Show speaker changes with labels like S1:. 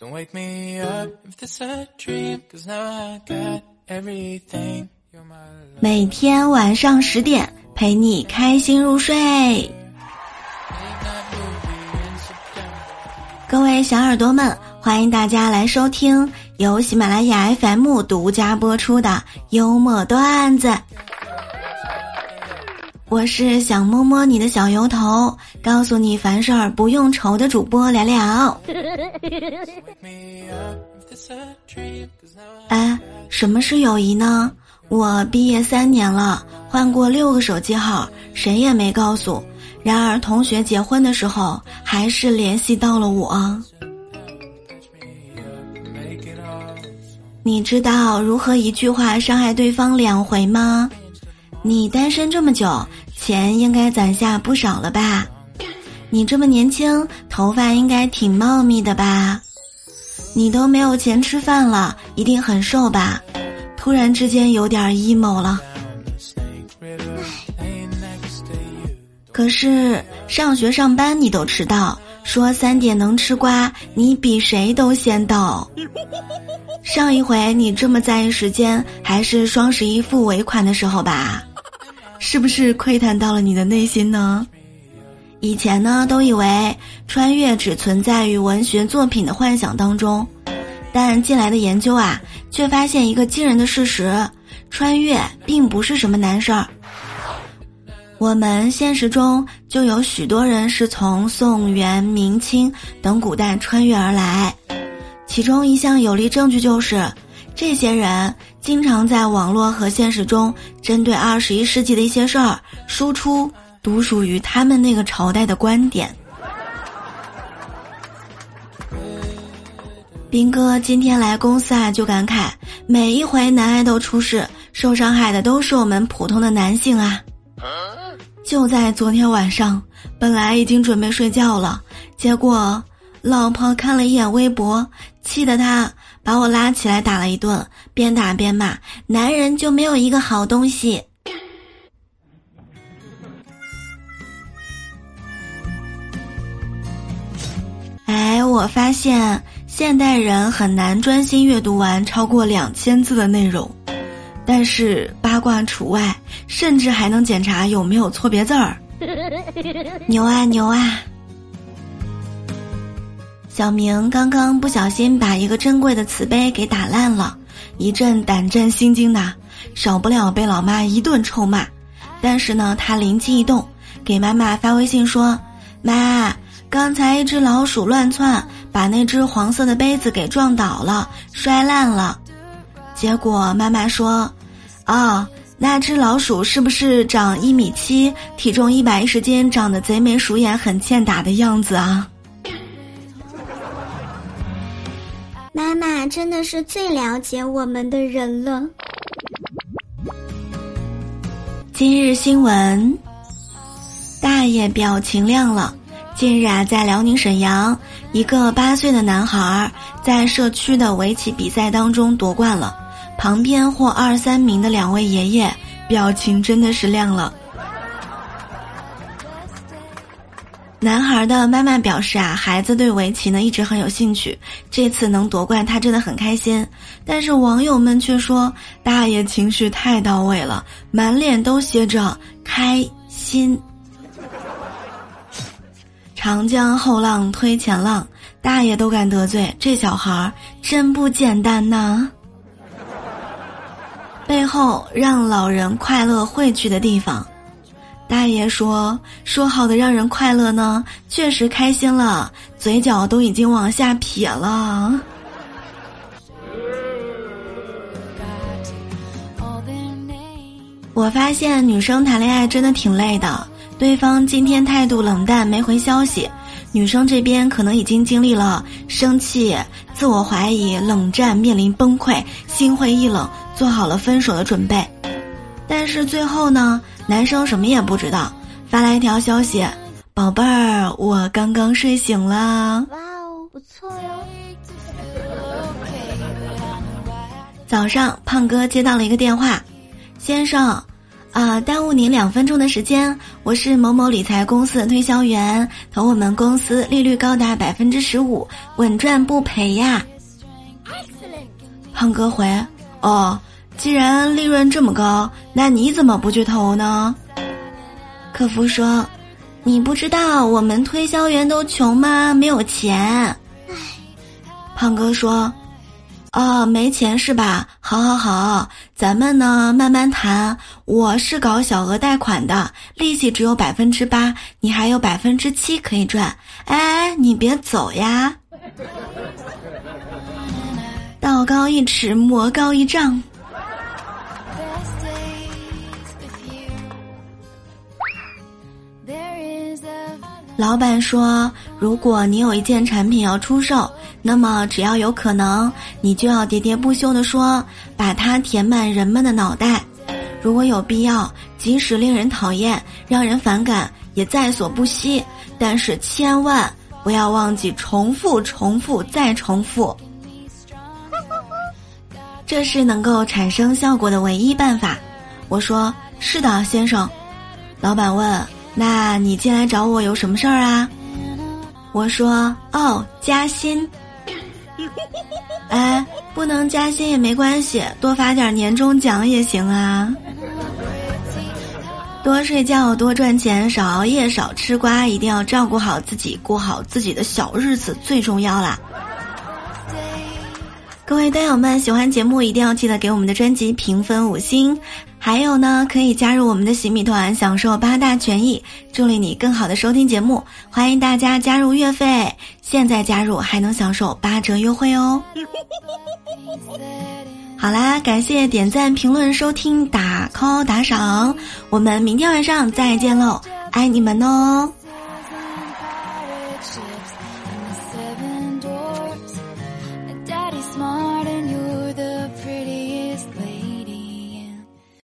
S1: Don't wake me up if this a dream, cause now I got everything. You're my love.
S2: 每天晚上十点陪你开心入睡。各位小耳朵们，欢迎大家来收听由喜马拉雅 FM 独家播出的幽默段子。我是想摸摸你的小油头，告诉你凡事儿不用愁的主播聊聊。哎，什么是友谊呢？我毕业三年了，换过六个手机号，谁也没告诉。然而同学结婚的时候，还是联系到了我。你知道如何一句话伤害对方两回吗？你单身这么久，钱应该攒下不少了吧？你这么年轻，头发应该挺茂密的吧？你都没有钱吃饭了，一定很瘦吧？突然之间有点 emo 了。可是上学上班你都迟到，说三点能吃瓜，你比谁都先到。上一回你这么在意时间，还是双十一付尾款的时候吧？是不是窥探到了你的内心呢？以前呢，都以为穿越只存在于文学作品的幻想当中，但近来的研究啊，却发现一个惊人的事实：穿越并不是什么难事儿。我们现实中就有许多人是从宋元明清等古代穿越而来，其中一项有力证据就是，这些人经常在网络和现实中针对二十一世纪的一些事儿输出独属于他们那个朝代的观点。斌哥今天来公司啊，就感慨，每一回男爱豆出事，受伤害的都是我们普通的男性啊。就在昨天晚上，本来已经准备睡觉了，结果老婆看了一眼微博，气得他把我拉起来打了一顿，边打边骂：“男人就没有一个好东西。”哎，我发现现代人很难专心阅读完超过两千字的内容。但是八卦除外，甚至还能检查有没有错别字儿。牛 啊牛啊！小明刚刚不小心把一个珍贵的瓷杯给打烂了，一阵胆战心惊的，少不了被老妈一顿臭骂。但是呢，他灵机一动，给妈妈发微信说：“妈，刚才一只老鼠乱窜，把那只黄色的杯子给撞倒了，摔烂了。”结果妈妈说：“啊、那只老鼠是不是长一米七，体重一百一十斤，长得贼眉鼠眼，很欠打的样子啊？”
S3: 妈妈真的是最了解我们的人了。
S2: 今日新闻，大爷表情亮了。近日啊，在辽宁沈阳，一个八岁的男孩在社区的围棋比赛当中夺冠了。旁边获二三名的两位爷爷表情真的是亮了。男孩的妈妈表示啊，孩子对围棋呢一直很有兴趣，这次能夺冠他真的很开心。但是网友们却说，大爷情绪太到位了，满脸都写着开心。长江后浪推前浪，大爷都敢得罪，这小孩儿真不简单呐。背后让老人快乐汇聚的地方，大爷说：“说好的让人快乐呢，确实开心了，嘴角都已经往下撇了。”我发现女生谈恋爱真的挺累的，对方今天态度冷淡，没回消息，女生这边可能已经经历了生气、自我怀疑、冷战，面临崩溃，心灰意冷，做好了分手的准备。但是最后呢，男生什么也不知道，发来一条消息：“宝贝儿，我刚刚睡醒了。
S3: 哇哦，不错哟。
S2: 早上，胖哥接到了一个电话：“先生，啊，耽误您两分钟的时间，我是某某理财公司的推销员，投我们公司利率高达百分之十五，稳赚不赔呀。胖哥回：哦，既然利润这么高，那你怎么不去投呢？客服说：你不知道我们推销员都穷吗？没有钱。胖哥说。哦，没钱是吧？好，好，好，咱们呢慢慢谈。我是搞小额贷款的，利息只有百分之八，你还有百分之七可以赚。哎，你别走呀！道高一尺，魔高一丈。老板说：“如果你有一件产品要出售，那么只要有可能，你就要喋喋不休地说，把它填满人们的脑袋。如果有必要，即使令人讨厌、让人反感，也在所不惜。但是千万不要忘记重复、重复再重复，这是能够产生效果的唯一办法。”我说：“是的，先生。”老板问。那你进来找我有什么事儿啊？我说哦，加薪。哎，不能加薪也没关系，多发点年终奖也行啊。多睡觉，多赚钱，少熬夜，少吃瓜，一定要照顾好自己，过好自己的小日子最重要啦。各位段友们，喜欢节目一定要记得给我们的专辑评分五星，还有呢，可以加入我们的洗米团，享受八大权益，助力你更好的收听节目。欢迎大家加入月费，现在加入还能享受八折优惠哦。好啦，感谢点赞、评论、收听、打 call、打赏，我们明天晚上再见喽，爱你们哦。